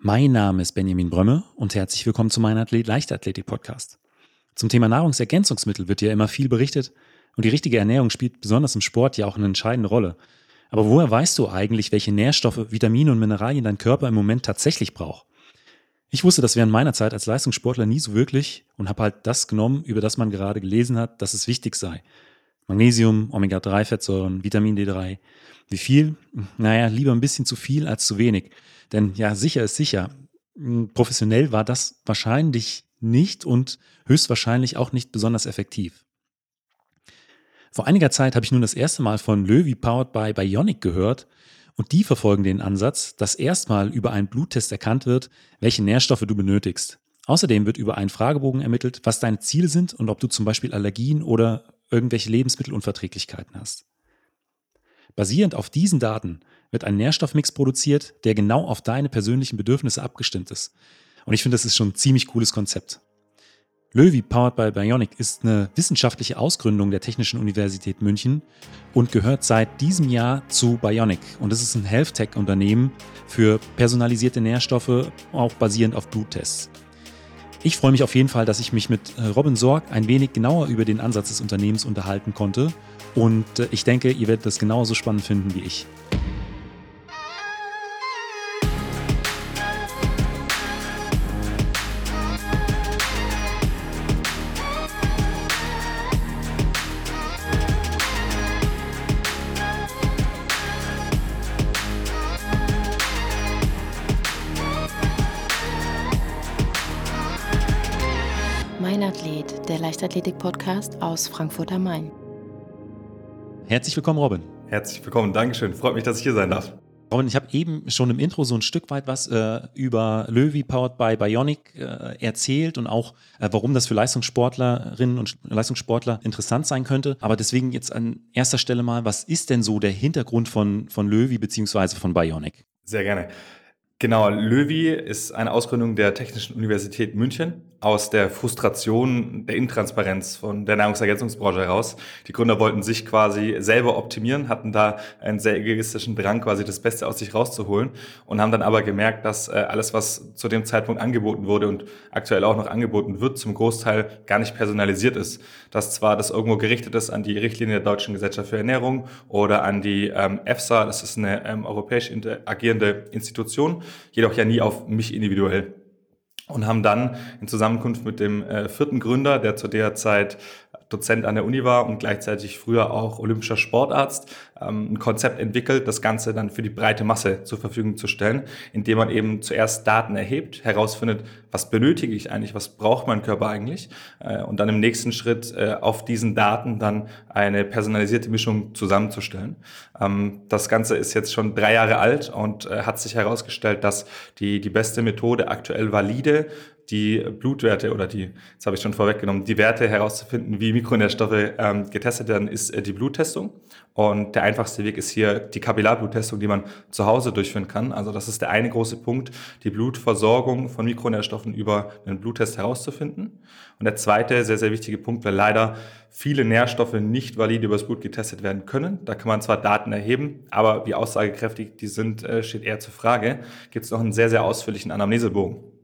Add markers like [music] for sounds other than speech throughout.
Mein Name ist Benjamin Brömme und herzlich willkommen zu meinem Athlet Leichtathletik Podcast. Zum Thema Nahrungsergänzungsmittel wird ja immer viel berichtet und die richtige Ernährung spielt besonders im Sport ja auch eine entscheidende Rolle. Aber woher weißt du eigentlich, welche Nährstoffe, Vitamine und Mineralien dein Körper im Moment tatsächlich braucht? Ich wusste das während meiner Zeit als Leistungssportler nie so wirklich und habe halt das genommen, über das man gerade gelesen hat, dass es wichtig sei. Magnesium, Omega-3-Fettsäuren, Vitamin D3. Wie viel? Naja, lieber ein bisschen zu viel als zu wenig. Denn ja, sicher ist sicher. Hm, professionell war das wahrscheinlich nicht und höchstwahrscheinlich auch nicht besonders effektiv. Vor einiger Zeit habe ich nun das erste Mal von Löwy Powered by Bionic gehört und die verfolgen den Ansatz, dass erstmal über einen Bluttest erkannt wird, welche Nährstoffe du benötigst. Außerdem wird über einen Fragebogen ermittelt, was deine Ziele sind und ob du zum Beispiel Allergien oder irgendwelche Lebensmittelunverträglichkeiten hast. Basierend auf diesen Daten wird ein Nährstoffmix produziert, der genau auf deine persönlichen Bedürfnisse abgestimmt ist. Und ich finde, das ist schon ein ziemlich cooles Konzept. Löwy Powered by Bionic ist eine wissenschaftliche Ausgründung der Technischen Universität München und gehört seit diesem Jahr zu Bionic. Und es ist ein Health Tech Unternehmen für personalisierte Nährstoffe, auch basierend auf Bluttests. Ich freue mich auf jeden Fall, dass ich mich mit äh, Robin Sorg ein wenig genauer über den Ansatz des Unternehmens unterhalten konnte. Und äh, ich denke, ihr werdet das genauso spannend finden wie ich. Leichtathletik-Podcast aus Frankfurt am Main. Herzlich willkommen, Robin. Herzlich willkommen, Dankeschön. Freut mich, dass ich hier sein darf. Robin, ich habe eben schon im Intro so ein Stück weit was äh, über Löwy Powered by Bionic äh, erzählt und auch, äh, warum das für Leistungssportlerinnen und Leistungssportler interessant sein könnte. Aber deswegen jetzt an erster Stelle mal, was ist denn so der Hintergrund von, von Löwy bzw. von Bionic? Sehr gerne. Genau, Löwy ist eine Ausgründung der Technischen Universität München aus der Frustration der Intransparenz von der Nahrungsergänzungsbranche heraus. Die Gründer wollten sich quasi selber optimieren, hatten da einen sehr egoistischen Drang, quasi das Beste aus sich rauszuholen und haben dann aber gemerkt, dass äh, alles, was zu dem Zeitpunkt angeboten wurde und aktuell auch noch angeboten wird, zum Großteil gar nicht personalisiert ist. Dass zwar das irgendwo gerichtet ist an die Richtlinie der Deutschen Gesellschaft für Ernährung oder an die ähm, EFSA, das ist eine ähm, europäisch agierende Institution, jedoch ja nie auf mich individuell. Und haben dann in Zusammenkunft mit dem äh, vierten Gründer, der zu der Zeit Dozent an der Uni war und gleichzeitig früher auch olympischer Sportarzt, ähm, ein Konzept entwickelt, das Ganze dann für die breite Masse zur Verfügung zu stellen, indem man eben zuerst Daten erhebt, herausfindet, was benötige ich eigentlich, was braucht mein Körper eigentlich äh, und dann im nächsten Schritt äh, auf diesen Daten dann eine personalisierte Mischung zusammenzustellen. Ähm, das Ganze ist jetzt schon drei Jahre alt und äh, hat sich herausgestellt, dass die, die beste Methode aktuell valide die Blutwerte oder die, jetzt habe ich schon vorweggenommen, die Werte herauszufinden, wie Mikronährstoffe ähm, getestet werden, ist äh, die Bluttestung. Und der einfachste Weg ist hier die Kapillarbluttestung, die man zu Hause durchführen kann. Also das ist der eine große Punkt, die Blutversorgung von Mikronährstoffen über einen Bluttest herauszufinden. Und der zweite sehr, sehr wichtige Punkt, weil leider viele Nährstoffe nicht valide übers Blut getestet werden können. Da kann man zwar Daten erheben, aber wie aussagekräftig die sind, äh, steht eher zur Frage. Gibt es noch einen sehr, sehr ausführlichen Anamnesebogen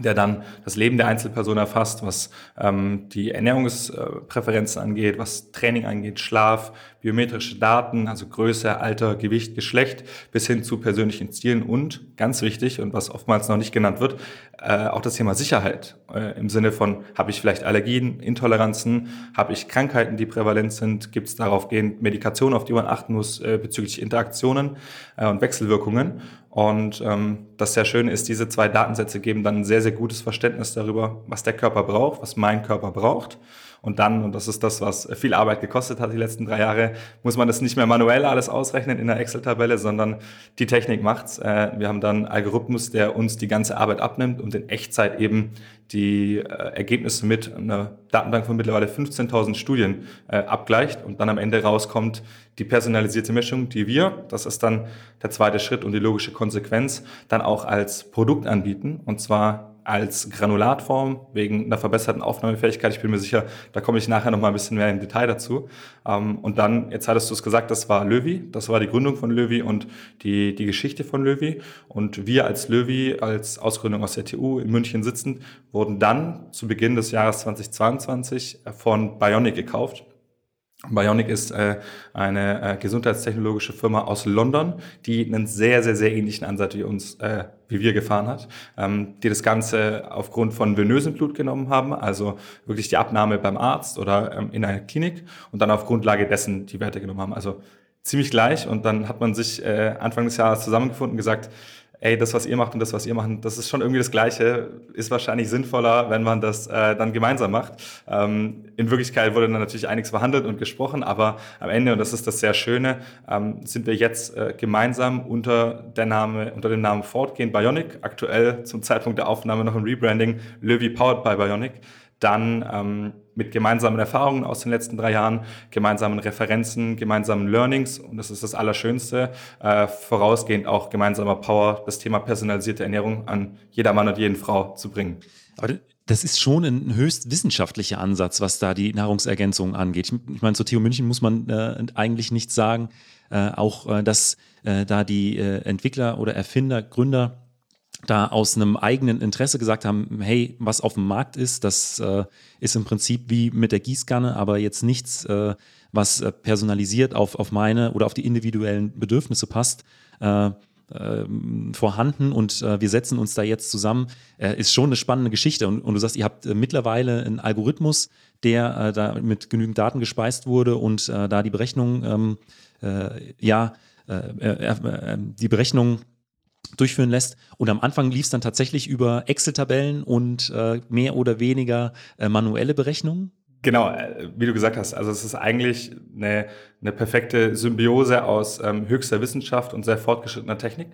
der dann das Leben der Einzelperson erfasst, was ähm, die Ernährungspräferenzen angeht, was Training angeht, Schlaf, biometrische Daten, also Größe, Alter, Gewicht, Geschlecht, bis hin zu persönlichen Stilen und ganz wichtig und was oftmals noch nicht genannt wird, äh, auch das Thema Sicherheit äh, im Sinne von, habe ich vielleicht Allergien, Intoleranzen, habe ich Krankheiten, die prävalent sind, gibt es darauf gehend Medikationen, auf die man achten muss äh, bezüglich Interaktionen äh, und Wechselwirkungen. Und ähm, das sehr Schöne ist, diese zwei Datensätze geben dann ein sehr, sehr gutes Verständnis darüber, was der Körper braucht, was mein Körper braucht und dann, und das ist das, was viel Arbeit gekostet hat die letzten drei Jahre, muss man das nicht mehr manuell alles ausrechnen in der Excel-Tabelle, sondern die Technik macht's. Äh, wir haben dann einen Algorithmus, der uns die ganze Arbeit abnimmt und in Echtzeit eben die äh, Ergebnisse mit einer Datenbank von mittlerweile 15.000 Studien äh, abgleicht und dann am Ende rauskommt die personalisierte Mischung, die wir, das ist dann der zweite Schritt und die logische Konsequenz, dann auch als Produkt anbieten und zwar als Granulatform wegen einer verbesserten Aufnahmefähigkeit. Ich bin mir sicher, da komme ich nachher noch mal ein bisschen mehr im Detail dazu. Ähm, und dann, jetzt hattest du es gesagt, das war Löwy, das war die Gründung von Löwy und die, die Geschichte von Löwy. Und wir als Löwy, als Ausgründung aus der TU in München sitzend, wurden dann zu Beginn des Jahres 2022 von Bionic gekauft. Bionic ist äh, eine äh, gesundheitstechnologische Firma aus London, die einen sehr, sehr, sehr ähnlichen Ansatz wie uns, äh, wie wir gefahren hat, ähm, die das Ganze aufgrund von venösem Blut genommen haben, also wirklich die Abnahme beim Arzt oder ähm, in einer Klinik und dann auf Grundlage dessen die Werte genommen haben. Also ziemlich gleich und dann hat man sich äh, Anfang des Jahres zusammengefunden und gesagt, ey, das, was ihr macht und das, was ihr macht, das ist schon irgendwie das Gleiche, ist wahrscheinlich sinnvoller, wenn man das äh, dann gemeinsam macht. Ähm, in Wirklichkeit wurde dann natürlich einiges verhandelt und gesprochen, aber am Ende, und das ist das sehr Schöne, ähm, sind wir jetzt äh, gemeinsam unter, der Name, unter dem Namen Fortgehen Bionic, aktuell zum Zeitpunkt der Aufnahme noch im Rebranding, Löwy Powered by Bionic, dann ähm, mit gemeinsamen Erfahrungen aus den letzten drei Jahren, gemeinsamen Referenzen, gemeinsamen Learnings und das ist das Allerschönste, äh, vorausgehend auch gemeinsamer Power, das Thema personalisierte Ernährung an jeder Mann und jeden Frau zu bringen. Aber das ist schon ein höchst wissenschaftlicher Ansatz, was da die Nahrungsergänzung angeht. Ich, meine, zur TU München muss man äh, eigentlich nichts sagen. Äh, auch, äh, dass äh, da die äh, Entwickler oder Erfinder, Gründer da aus einem eigenen Interesse gesagt haben, hey, was auf dem Markt ist, das äh, ist im Prinzip wie mit der Gießkanne, aber jetzt nichts, äh, was äh, personalisiert auf, auf meine oder auf die individuellen Bedürfnisse passt. Äh, ähm, vorhanden und äh, wir setzen uns da jetzt zusammen, äh, ist schon eine spannende Geschichte. Und, und du sagst, ihr habt mittlerweile einen Algorithmus, der da mit genügend Daten gespeist wurde und da die Berechnung, ähm, ja, die Berechnung durchführen lässt. Und am Anfang lief es dann tatsächlich über Excel-Tabellen und äh, mehr oder weniger äh, manuelle Berechnungen. Genau, äh, wie du gesagt hast, also es ist eigentlich eine, eine perfekte Symbiose aus ähm, höchster Wissenschaft und sehr fortgeschrittener Technik.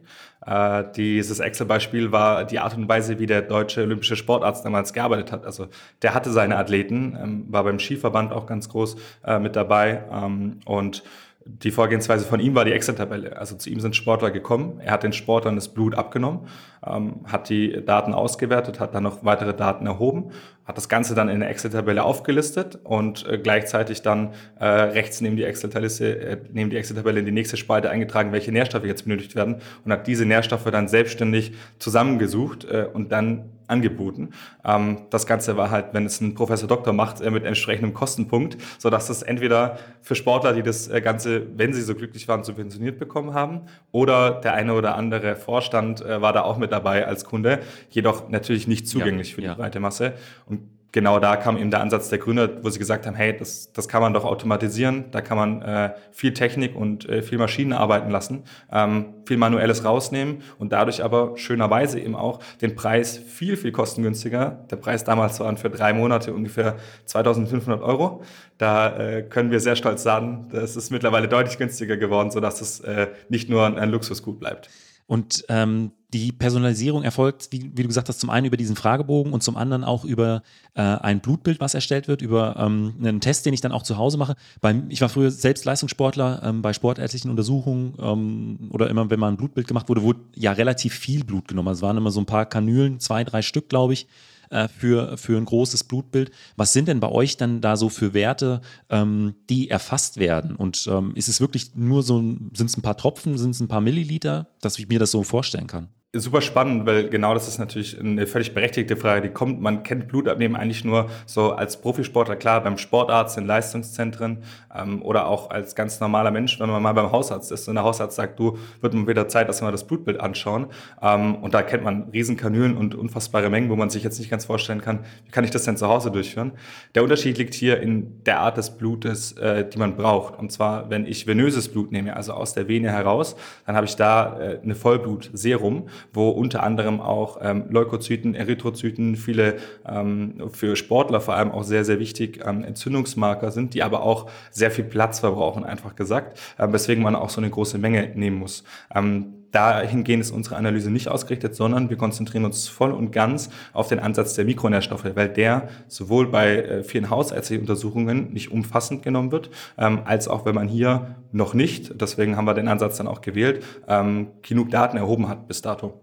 Äh, dieses Excel-Beispiel war die Art und Weise, wie der deutsche olympische Sportarzt damals gearbeitet hat. Also der hatte seine Athleten, ähm, war beim Skiverband auch ganz groß äh, mit dabei ähm, und die Vorgehensweise von ihm war die Excel-Tabelle. Also zu ihm sind Sportler gekommen, er hat den Sportlern das Blut abgenommen, ähm, hat die Daten ausgewertet, hat dann noch weitere Daten erhoben, hat das Ganze dann in der Excel-Tabelle aufgelistet und äh, gleichzeitig dann äh, rechts neben die Excel-Tabelle äh, neben die Excel-Tabelle in die nächste Spalte eingetragen, welche Nährstoffe jetzt benötigt werden und hat diese Nährstoffe dann selbstständig zusammengesucht äh, und dann angeboten. Ähm, das Ganze war halt, wenn es ein Professor Doktor macht, äh, mit entsprechendem Kostenpunkt, so dass das entweder für Sportler, die das äh, Ganze, wenn sie so glücklich waren, subventioniert bekommen haben, oder der eine oder andere Vorstand äh, war da auch mit dabei als Kunde, jedoch natürlich nicht zugänglich ja, für die ja. breite Masse. Und genau da kam eben der Ansatz der Gründer, wo sie gesagt haben, hey, das, das kann man doch automatisieren, da kann man äh, viel Technik und äh, viel Maschinen arbeiten lassen, ähm, viel Manuelles rausnehmen und dadurch aber schönerweise eben auch den Preis viel, viel kostengünstiger. Der Preis damals waren für drei Monate ungefähr 2500 Euro. Da äh, können wir sehr stolz sagen, das ist mittlerweile deutlich günstiger geworden, sodass es äh, nicht nur ein Luxusgut bleibt. Und ähm, die Personalisierung erfolgt, wie, wie, du gesagt hast, zum einen über diesen Fragebogen und zum anderen auch über äh, ein Blutbild, was erstellt wird, über ähm, einen Test, den ich dann auch zu Hause mache. Beim, ich war früher selbst Leistungssportler ähm, bei sportärztlichen Untersuchungen ähm, oder immer, wenn mal ein Blutbild gemacht wurde, wurde ja relativ viel Blut genommen. Also es waren immer so ein paar Kanülen, zwei, drei Stück, glaube ich äh, für, für ein großes Blutbild. Was sind denn bei euch dann da so für Werte, ähm, die erfasst werden? Und ähm, ist es wirklich nur so, sind es ein paar Tropfen, sind es ein paar Milliliter, dass ich mir das so vorstellen kann? Super spannend, weil genau das ist natürlich eine völlig berechtigte Frage, die kommt. Man kennt Blutabnehmen eigentlich nur so als Profisportler, klar, beim Sportarzt, in Leistungszentren ähm, oder auch als ganz normaler Mensch, wenn man mal beim Hausarzt ist und der Hausarzt sagt, du, wird mal wieder Zeit, dass wir mal das Blutbild anschauen. Ähm, und da kennt man Riesenkanülen und unfassbare Mengen, wo man sich jetzt nicht ganz vorstellen kann, wie kann ich das denn zu Hause durchführen? Der Unterschied liegt hier in der Art des Blutes, äh, die man braucht. Und zwar, wenn ich venöses Blut nehme, also aus der Vene heraus, dann habe ich da äh, eine Vollblutserum wo unter anderem auch ähm, Leukozyten, Erythrozyten, viele ähm, für Sportler vor allem auch sehr, sehr wichtig ähm, Entzündungsmarker sind, die aber auch sehr viel Platz verbrauchen, einfach gesagt, äh, weswegen man auch so eine große Menge nehmen muss. Ähm, dahingehend ist unsere Analyse nicht ausgerichtet, sondern wir konzentrieren uns voll und ganz auf den Ansatz der Mikronährstoffe, weil der sowohl bei äh, vielen hausärztlichen Untersuchungen nicht umfassend genommen wird, ähm, als auch wenn man hier noch nicht, deswegen haben wir den Ansatz dann auch gewählt, ähm, genug Daten erhoben hat bis dato.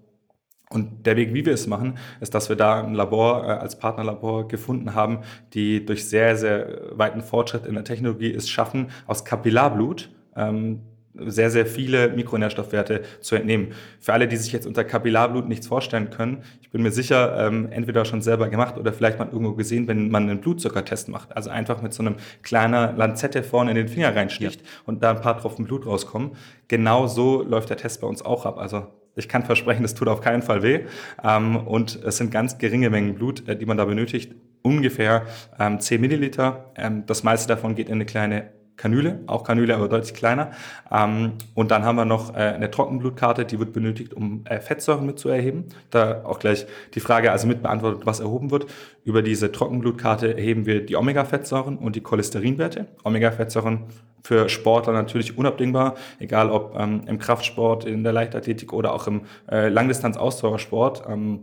Und der Weg, wie wir es machen, ist, dass wir da ein Labor äh, als Partnerlabor gefunden haben, die durch sehr, sehr weiten Fortschritt in der Technologie es schaffen, aus Kapillarblut ähm, sehr, sehr viele Mikronährstoffwerte zu entnehmen. Für alle, die sich jetzt unter Kapillarblut nichts vorstellen können, ich bin mir sicher, ähm, entweder schon selber gemacht oder vielleicht mal irgendwo gesehen, wenn man einen Blutzuckertest macht. Also einfach mit so einem kleinen Lanzette vorne in den Finger reinsticht ja. und da ein paar Tropfen Blut rauskommen. Genau so läuft der Test bei uns auch ab. Also ich kann versprechen, das tut auf keinen Fall weh. Ähm, und es sind ganz geringe Mengen Blut, äh, die man da benötigt. Ungefähr ähm, 10 Milliliter. Ähm, das meiste davon geht in eine kleine Kanüle, auch Kanüle, aber deutlich kleiner. Ähm, und dann haben wir noch äh, eine Trockenblutkarte, die wird benötigt, um äh, Fettsäuren mit zu erheben. Da auch gleich die Frage also mit beantwortet, was erhoben wird. Über diese Trockenblutkarte erheben wir die Omega-Fettsäuren und die Cholesterinwerte. Omega-Fettsäuren für Sportler natürlich unabdingbar, egal ob ähm, im Kraftsport, in der Leichtathletik oder auch im äh, Langdistanz-Ausdauersport. Ähm,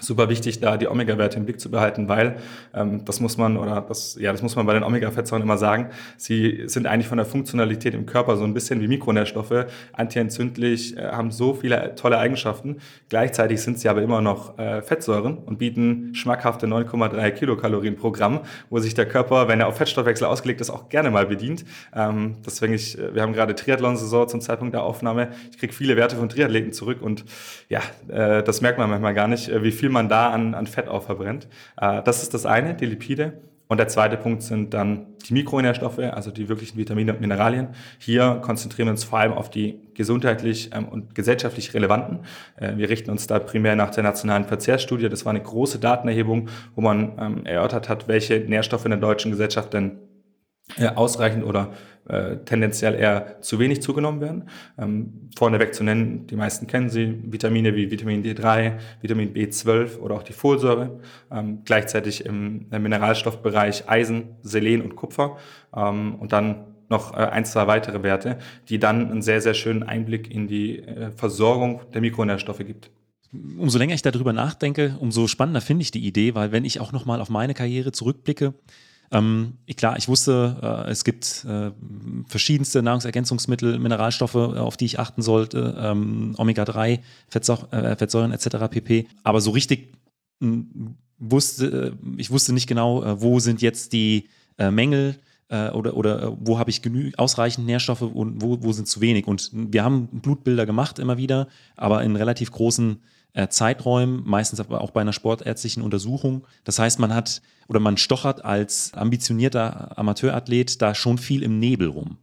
super wichtig, da die Omega-Werte im Blick zu behalten, weil ähm, das muss man oder das ja das muss man bei den Omega-Fettsäuren immer sagen. Sie sind eigentlich von der Funktionalität im Körper so ein bisschen wie Mikronährstoffe, antientzündlich, äh, haben so viele tolle Eigenschaften. Gleichzeitig sind sie aber immer noch äh, Fettsäuren und bieten schmackhafte 9,3 Kilokalorien pro Gramm, wo sich der Körper, wenn er auf Fettstoffwechsel ausgelegt ist, auch gerne mal bedient. Ähm, deswegen ich, äh, wir haben gerade Triathlon-Saison zum Zeitpunkt der Aufnahme. Ich kriege viele Werte von Triathleten zurück und ja, äh, das merkt man manchmal gar nicht, äh, wie viel viel man da an, an Fett auch verbrennt. Äh, das ist das eine, die Lipide. Und der zweite Punkt sind dann die Mikronährstoffe, also die wirklichen Vitamine und Mineralien. Hier konzentrieren wir uns vor allem auf die gesundheitlich ähm, und gesellschaftlich relevanten. Äh, wir richten uns da primär nach der nationalen Verzehrsstudie. Das war eine große Datenerhebung, wo man ähm, erörtert hat, welche Nährstoffe in der deutschen Gesellschaft denn äh, ausreichend oder äh, tendenziell eher zu wenig zugenommen werden. Ähm, vorneweg zu nennen, die meisten kennen sie, Vitamine wie Vitamin D3, Vitamin B12 oder auch die Folsäure. Ähm, gleichzeitig im, im Mineralstoffbereich Eisen, Selen und Kupfer. Ähm, und dann noch äh, ein, zwei weitere Werte, die dann einen sehr, sehr schönen Einblick in die äh, Versorgung der Mikronährstoffe gibt umso länger ich darüber nachdenke, umso spannender finde ich die Idee, weil wenn ich auch nochmal auf meine Karriere zurückblicke, ähm, klar, ich wusste, äh, es gibt äh, verschiedenste Nahrungsergänzungsmittel, Mineralstoffe, äh, auf die ich achten sollte, ähm, Omega-3, Fettsäu äh, Fettsäuren etc. pp. Aber so richtig hm, wusste, äh, ich wusste nicht genau, wo sind jetzt die Mängel oder, oder wo habe ich ausreichend Nährstoffe und wo, wo sind zu wenig. Und wir haben Blutbilder gemacht immer wieder, aber in relativ großen äh, Zeiträumen, meistens aber auch bei einer sportärztlichen Untersuchung. Das heißt, man hat oder man stochert als ambitionierter Amateurathlet da schon viel im Nebel rum.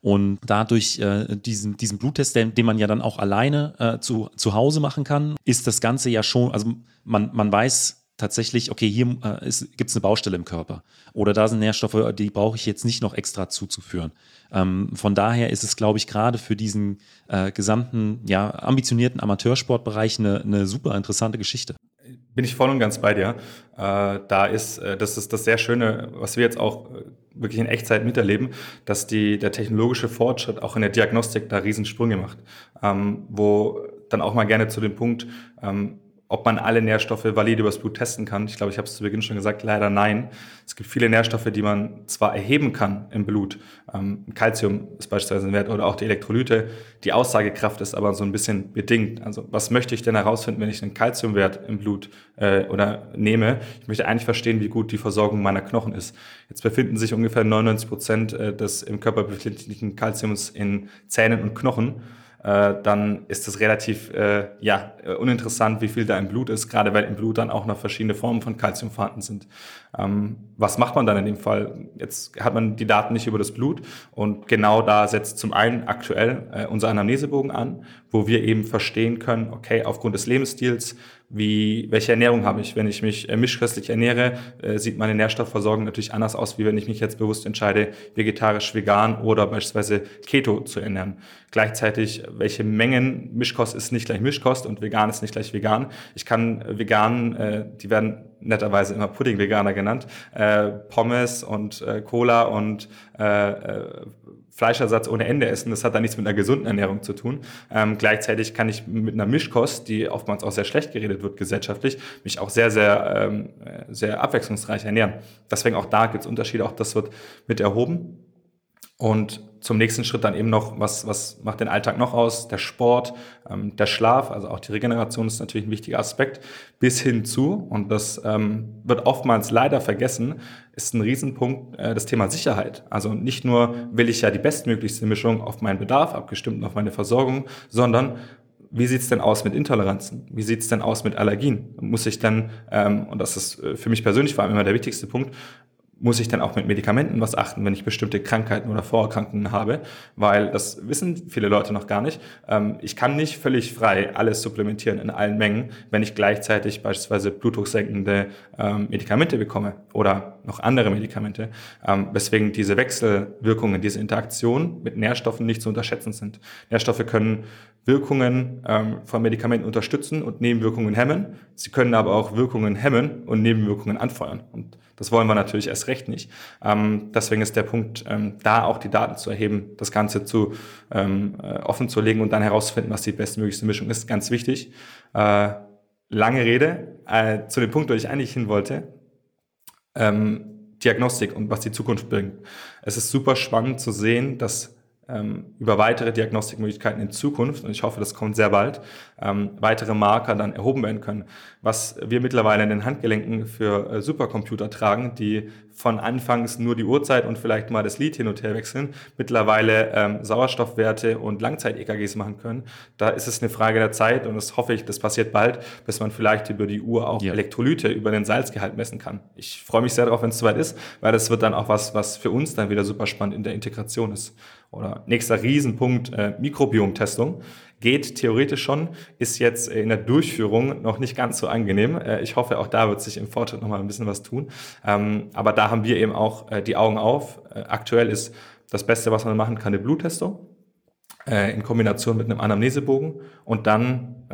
Und dadurch äh, diesen, diesen Bluttest, den, den man ja dann auch alleine äh, zu, zu Hause machen kann, ist das Ganze ja schon, also man, man weiß tatsächlich, okay, hier äh, gibt es eine Baustelle im Körper. Oder da sind Nährstoffe, die brauche ich jetzt nicht noch extra zuzuführen. Ähm, von daher ist es, glaube ich, gerade für diesen äh, gesamten, ja, ambitionierten Amateursportbereich eine, eine super interessante Geschichte. Bin ich voll und ganz bei dir. Äh, da ist, äh, das ist das sehr Schöne, was wir jetzt auch äh, wirklich in Echtzeit miterleben, dass die, der technologische Fortschritt auch in der Diagnostik da Riesensprünge macht. Ähm, wo dann auch mal gerne zu dem Punkt, ähm, ob man alle Nährstoffe valide übers Blut testen kann. Ich glaube, ich habe es zu Beginn schon gesagt, leider nein. Es gibt viele Nährstoffe, die man zwar erheben kann im Blut. Ähm, Calcium ist beispielsweise ein Wert oder auch die Elektrolyte. Die Aussagekraft ist aber so ein bisschen bedingt. Also was möchte ich denn herausfinden, wenn ich einen Calciumwert im Blut äh, oder nehme? Ich möchte eigentlich verstehen, wie gut die Versorgung meiner Knochen ist. Jetzt befinden sich ungefähr 99 Prozent äh, des im Körper befindlichen Calciums in Zähnen und Knochen äh, dann ist es relativ äh, ja, äh, uninteressant, wie viel da im Blut ist, gerade weil im Blut dann auch noch verschiedene Formen von Kalzium vorhanden sind. Ähm, was macht man dann in dem Fall? Jetzt hat man die Daten nicht über das Blut und genau da setzt zum einen aktuell äh, unser Anamnesebogen an, wo wir eben verstehen können, okay, aufgrund des Lebensstils, wie, welche Ernährung habe ich? Wenn ich mich äh, mischköstlich ernähre, äh, sieht meine Nährstoffversorgung natürlich anders aus, wie wenn ich mich jetzt bewusst entscheide, vegetarisch, vegan oder beispielsweise Keto zu ernähren. Gleichzeitig, welche Mengen Mischkost ist nicht gleich Mischkost und vegan ist nicht gleich vegan. Ich kann vegan, äh, die werden netterweise immer Pudding-Veganer genannt, äh, Pommes und äh, Cola und äh, äh Fleischersatz ohne Ende essen. Das hat da nichts mit einer gesunden Ernährung zu tun. Ähm, gleichzeitig kann ich mit einer Mischkost, die oftmals auch sehr schlecht geredet wird gesellschaftlich, mich auch sehr, sehr, ähm, sehr abwechslungsreich ernähren. Deswegen auch da gibt es Unterschiede, auch das wird mit erhoben. Und zum nächsten Schritt dann eben noch, was, was macht den Alltag noch aus? Der Sport, ähm, der Schlaf, also auch die Regeneration ist natürlich ein wichtiger Aspekt, bis hin zu, und das ähm, wird oftmals leider vergessen, ist ein Riesenpunkt äh, das Thema Sicherheit. Also nicht nur will ich ja die bestmöglichste Mischung auf meinen Bedarf, abgestimmt und auf meine Versorgung, sondern wie sieht's denn aus mit Intoleranzen? Wie sieht's denn aus mit Allergien? Muss ich dann, ähm, und das ist äh, für mich persönlich vor allem immer der wichtigste Punkt, muss ich dann auch mit Medikamenten was achten, wenn ich bestimmte Krankheiten oder Vorerkrankungen habe, weil das wissen viele Leute noch gar nicht. Ähm, ich kann nicht völlig frei alles supplementieren in allen Mengen, wenn ich gleichzeitig beispielsweise blutdrucksenkende ähm, Medikamente bekomme oder noch andere Medikamente, ähm, weswegen diese Wechselwirkungen, diese Interaktion mit Nährstoffen nicht zu unterschätzen sind. Nährstoffe können Wirkungen von Medikamenten unterstützen und Nebenwirkungen hemmen. Sie können aber auch Wirkungen hemmen und Nebenwirkungen anfeuern. Und das wollen wir natürlich erst recht nicht. Ähm, deswegen ist der Punkt, ähm, da auch die Daten zu erheben, das Ganze zu ähm, äh, offen zu legen und dann herauszufinden, was die bestmöglichste Mischung ist, ganz wichtig. Äh, lange Rede äh, zu dem Punkt, wo ich eigentlich hin wollte. Ähm, Diagnostik und was die Zukunft bringt. Es ist super spannend zu sehen, dass ähm, über weitere Diagnostikmöglichkeiten in Zukunft, und ich hoffe, das kommt sehr bald, ähm, weitere Marker dann erhoben werden können. Was wir mittlerweile in den Handgelenken für äh, Supercomputer tragen, die von anfangs nur die Uhrzeit und vielleicht mal das Lied hin und her wechseln, mittlerweile ähm, Sauerstoffwerte und Langzeit-EKGs machen können. Da ist es eine Frage der Zeit und das hoffe ich, das passiert bald, bis man vielleicht über die Uhr auch ja. Elektrolyte über den Salzgehalt messen kann. Ich freue mich sehr darauf, wenn es soweit ist, weil das wird dann auch was, was für uns dann wieder super spannend in der Integration ist. Oder nächster Riesenpunkt, äh, Mikrobiom-Testung geht theoretisch schon, ist jetzt in der Durchführung noch nicht ganz so angenehm. Äh, ich hoffe, auch da wird sich im Fortschritt noch mal ein bisschen was tun. Ähm, aber da haben wir eben auch äh, die Augen auf. Äh, aktuell ist das Beste, was man machen kann, eine Bluttestung in Kombination mit einem Anamnesebogen und dann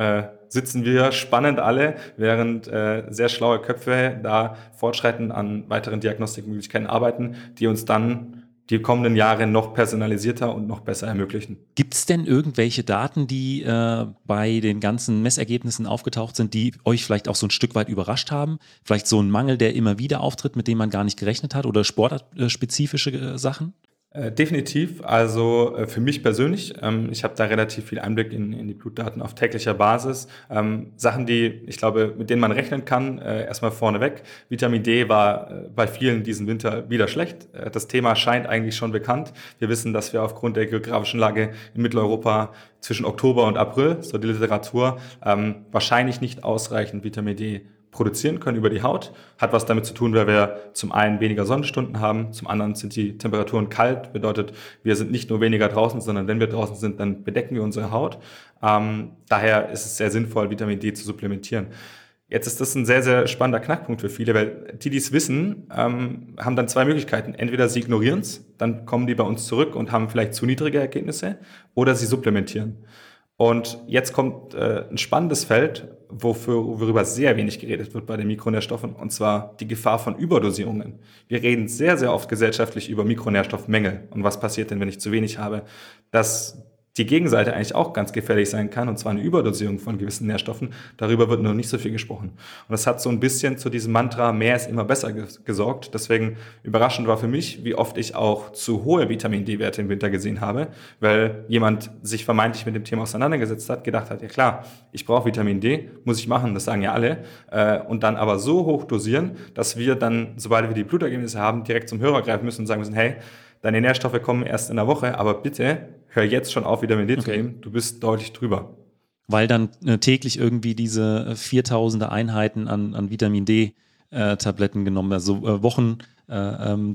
sitzen wir spannend alle, während sehr schlaue Köpfe da fortschreitend an weiteren Diagnostikmöglichkeiten arbeiten, die uns dann die kommenden Jahre noch personalisierter und noch besser ermöglichen. Gibt es denn irgendwelche Daten, die äh, bei den ganzen Messergebnissen aufgetaucht sind, die euch vielleicht auch so ein Stück weit überrascht haben? Vielleicht so ein Mangel, der immer wieder auftritt, mit dem man gar nicht gerechnet hat oder sportspezifische äh, Sachen? Äh, definitiv. Also äh, für mich persönlich, ähm, ich habe da relativ viel Einblick in, in, die Blutdaten auf täglicher Basis. Ähm, Sachen, die ich glaube, mit denen man rechnen kann, äh, erstmal vorneweg. Vitamin D war äh, bei vielen diesen Winter wieder schlecht. Das Thema scheint eigentlich schon bekannt. Wir wissen, dass wir aufgrund der geografischen Lage in Mitteleuropa zwischen Oktober und April, so die Literatur, ähm, wahrscheinlich nicht ausreichend Vitamin D produzieren können über die Haut. Hat was damit zu tun, weil wir zum einen weniger Sonnenstunden haben, zum anderen sind die Temperaturen kalt, bedeutet, wir sind nicht nur weniger draußen, sondern wenn wir draußen sind, dann bedecken wir unsere Haut. Ähm, daher ist es sehr sinnvoll, Vitamin D zu supplementieren. Jetzt ist das ein sehr, sehr spannender Knackpunkt für viele, weil die, die es wissen, ähm, haben dann zwei Möglichkeiten. Entweder sie ignorieren es, dann kommen die bei uns zurück und haben vielleicht zu niedrige Ergebnisse, oder sie supplementieren. Und jetzt kommt äh, ein spannendes Feld, wofür, worüber sehr wenig geredet wird bei den Mikronährstoffen, und zwar die Gefahr von Überdosierungen. Wir reden sehr, sehr oft gesellschaftlich über Mikronährstoffmängel und was passiert denn, wenn ich zu wenig habe. Das die Gegenseite eigentlich auch ganz gefährlich sein kann, und zwar eine Überdosierung von gewissen Nährstoffen. Darüber wird noch nicht so viel gesprochen. Und das hat so ein bisschen zu diesem Mantra, mehr ist immer besser gesorgt. Deswegen überraschend war für mich, wie oft ich auch zu hohe Vitamin D-Werte im Winter gesehen habe, weil jemand sich vermeintlich mit dem Thema auseinandergesetzt hat, gedacht hat, ja klar, ich brauche Vitamin D, muss ich machen, das sagen ja alle, äh, und dann aber so hoch dosieren, dass wir dann, sobald wir die Blutergebnisse haben, direkt zum Hörer greifen müssen und sagen müssen, hey, deine Nährstoffe kommen erst in der Woche, aber bitte hör jetzt schon auf, Vitamin D okay. zu nehmen. Du bist deutlich drüber. Weil dann äh, täglich irgendwie diese 4000 äh, Einheiten an, an Vitamin D äh, Tabletten genommen, also äh, Wochen äh, ähm,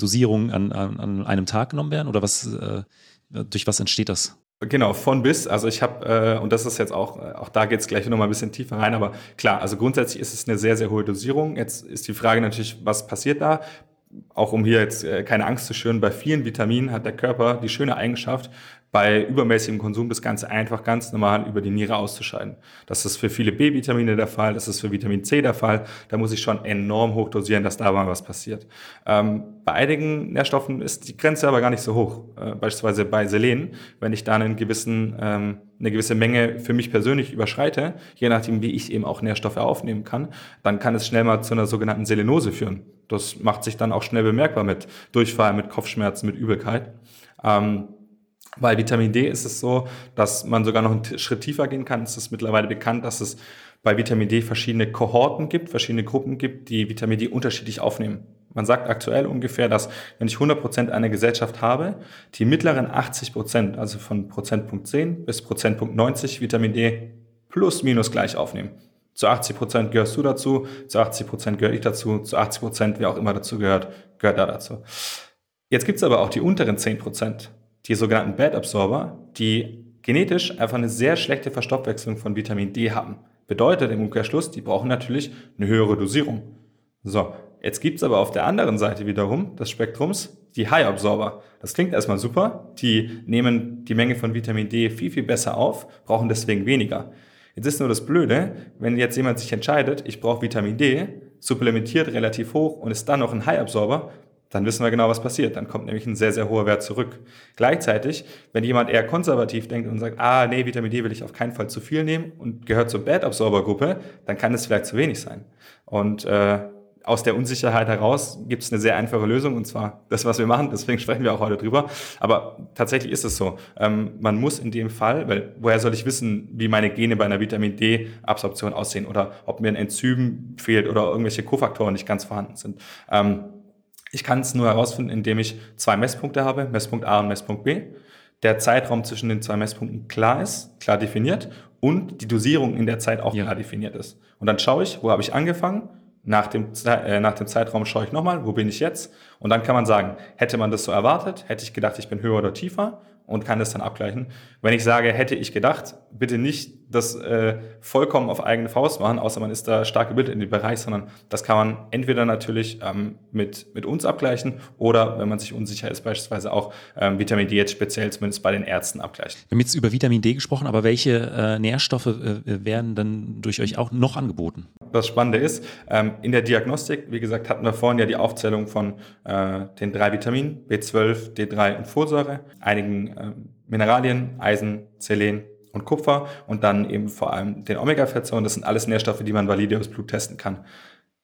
an, an, an, einem Tag genommen werden? Oder was, äh, durch was entsteht das? Genau, von bis. Also ich habe, und das ist jetzt auch, auch da geht es gleich nochmal ein bisschen tiefer rein, aber klar, also grundsätzlich ist es eine sehr, sehr hohe Dosierung. Jetzt ist die Frage natürlich, was passiert da? Auch um hier jetzt keine Angst zu schüren, bei vielen Vitaminen hat der Körper die schöne Eigenschaft, bei übermäßigem Konsum das Ganze einfach ganz normal über die Niere auszuscheiden. Das ist für viele B-Vitamine der Fall, das ist für Vitamin C der Fall. Da muss ich schon enorm hoch dosieren, dass da mal was passiert. Ähm, bei einigen Nährstoffen ist die Grenze aber gar nicht so hoch. Äh, beispielsweise bei Selen, wenn ich da einen gewissen, ähm, eine gewisse Menge für mich persönlich überschreite, je nachdem, wie ich eben auch Nährstoffe aufnehmen kann, dann kann es schnell mal zu einer sogenannten Selenose führen. Das macht sich dann auch schnell bemerkbar mit Durchfall, mit Kopfschmerzen, mit Übelkeit. Ähm, bei Vitamin D ist es so, dass man sogar noch einen Schritt tiefer gehen kann. Es ist mittlerweile bekannt, dass es bei Vitamin D verschiedene Kohorten gibt, verschiedene Gruppen gibt, die Vitamin D unterschiedlich aufnehmen. Man sagt aktuell ungefähr, dass wenn ich 100 Prozent einer Gesellschaft habe, die mittleren 80%, Prozent, also von Prozentpunkt 10 bis Prozentpunkt 90 Vitamin D plus minus gleich aufnehmen. Zu 80 Prozent gehörst du dazu, zu 80 Prozent gehöre ich dazu, zu 80%, Prozent, wer auch immer dazu gehört, gehört da dazu. Jetzt gibt es aber auch die unteren 10%, Prozent, die sogenannten Bad Absorber, die genetisch einfach eine sehr schlechte Verstoffwechslung von Vitamin D haben. Bedeutet im Umkehrschluss, die brauchen natürlich eine höhere Dosierung. So, Jetzt gibt's aber auf der anderen Seite wiederum des Spektrums die High-Absorber. Das klingt erstmal super. Die nehmen die Menge von Vitamin D viel, viel besser auf, brauchen deswegen weniger. Jetzt ist nur das Blöde, wenn jetzt jemand sich entscheidet, ich brauche Vitamin D, supplementiert relativ hoch und ist dann noch ein High-Absorber, dann wissen wir genau, was passiert. Dann kommt nämlich ein sehr, sehr hoher Wert zurück. Gleichzeitig, wenn jemand eher konservativ denkt und sagt, ah, nee, Vitamin D will ich auf keinen Fall zu viel nehmen und gehört zur Bad-Absorber-Gruppe, dann kann es vielleicht zu wenig sein. Und äh, aus der Unsicherheit heraus gibt es eine sehr einfache Lösung und zwar das, was wir machen. Deswegen sprechen wir auch heute drüber. Aber tatsächlich ist es so. Ähm, man muss in dem Fall, weil woher soll ich wissen, wie meine Gene bei einer Vitamin D-Absorption aussehen oder ob mir ein Enzym fehlt oder irgendwelche Kofaktoren nicht ganz vorhanden sind. Ähm, ich kann es nur herausfinden, indem ich zwei Messpunkte habe, Messpunkt A und Messpunkt B. Der Zeitraum zwischen den zwei Messpunkten klar ist, klar definiert und die Dosierung in der Zeit auch ja. klar definiert ist. Und dann schaue ich, wo habe ich angefangen nach dem, äh, nach dem Zeitraum schaue ich nochmal, wo bin ich jetzt? Und dann kann man sagen, hätte man das so erwartet? Hätte ich gedacht, ich bin höher oder tiefer? und kann das dann abgleichen. Wenn ich sage, hätte ich gedacht, bitte nicht das äh, vollkommen auf eigene Faust machen, außer man ist da stark gebildet in dem Bereich, sondern das kann man entweder natürlich ähm, mit, mit uns abgleichen oder, wenn man sich unsicher ist, beispielsweise auch ähm, Vitamin D jetzt speziell zumindest bei den Ärzten abgleichen. Wir haben jetzt über Vitamin D gesprochen, aber welche äh, Nährstoffe äh, werden dann durch euch auch noch angeboten? Das Spannende ist, ähm, in der Diagnostik, wie gesagt, hatten wir vorhin ja die Aufzählung von äh, den drei Vitaminen, B12, D3 und Folsäure, einigen äh, Mineralien, Eisen, Selen und Kupfer und dann eben vor allem den Omega-Fettsäuren. Das sind alles Nährstoffe, die man valide aus Blut testen kann.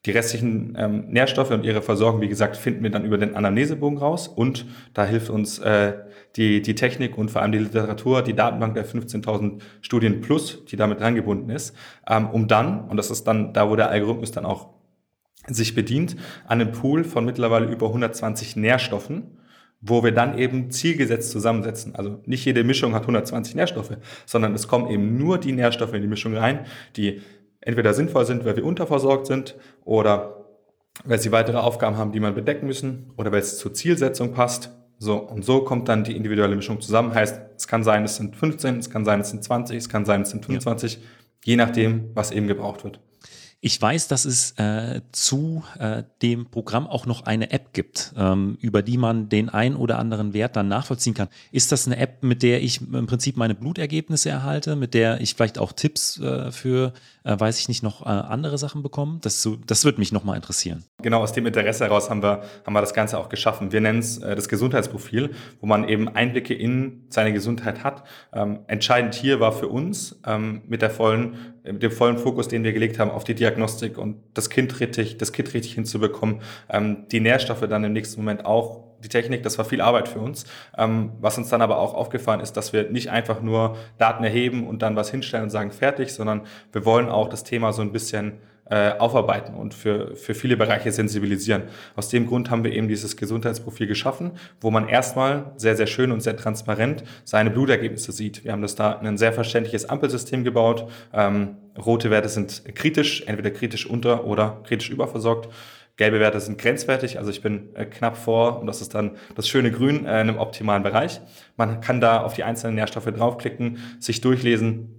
Die restlichen ähm, Nährstoffe und ihre Versorgung, wie gesagt, finden wir dann über den Anamnesebogen raus und da hilft uns äh, die, die Technik und vor allem die Literatur, die Datenbank der 15.000 Studien plus, die damit reingebunden ist, ähm, um dann, und das ist dann da, wo der Algorithmus dann auch sich bedient, an einem Pool von mittlerweile über 120 Nährstoffen, wo wir dann eben zielgesetzt zusammensetzen. Also nicht jede Mischung hat 120 Nährstoffe, sondern es kommen eben nur die Nährstoffe in die Mischung rein, die entweder sinnvoll sind, weil wir unterversorgt sind oder weil sie weitere Aufgaben haben, die man bedecken müssen oder weil es zur Zielsetzung passt. So, und so kommt dann die individuelle Mischung zusammen. Heißt, es kann sein, es sind 15, es kann sein, es sind 20, es kann sein, es sind 25, ja. je nachdem, was eben gebraucht wird. Ich weiß, dass es äh, zu äh, dem Programm auch noch eine App gibt, ähm, über die man den ein oder anderen Wert dann nachvollziehen kann. Ist das eine App, mit der ich im Prinzip meine Blutergebnisse erhalte, mit der ich vielleicht auch Tipps äh, für, äh, weiß ich nicht, noch äh, andere Sachen bekomme? Das, so, das würde mich nochmal interessieren. Genau aus dem Interesse heraus haben wir, haben wir das Ganze auch geschaffen. Wir nennen es äh, das Gesundheitsprofil, wo man eben Einblicke in seine Gesundheit hat. Ähm, entscheidend hier war für uns ähm, mit der vollen mit dem vollen Fokus, den wir gelegt haben auf die Diagnostik und das Kind richtig, das Kind richtig hinzubekommen, ähm, die Nährstoffe dann im nächsten Moment auch, die Technik, das war viel Arbeit für uns. Ähm, was uns dann aber auch aufgefallen ist, dass wir nicht einfach nur Daten erheben und dann was hinstellen und sagen fertig, sondern wir wollen auch das Thema so ein bisschen äh, aufarbeiten und für, für viele Bereiche sensibilisieren. Aus dem Grund haben wir eben dieses Gesundheitsprofil geschaffen, wo man erstmal sehr, sehr schön und sehr transparent seine Blutergebnisse sieht. Wir haben das da ein sehr verständliches Ampelsystem gebaut. Ähm, rote Werte sind kritisch, entweder kritisch unter- oder kritisch überversorgt. Gelbe Werte sind grenzwertig, also ich bin äh, knapp vor und das ist dann das schöne Grün äh, in einem optimalen Bereich. Man kann da auf die einzelnen Nährstoffe draufklicken, sich durchlesen,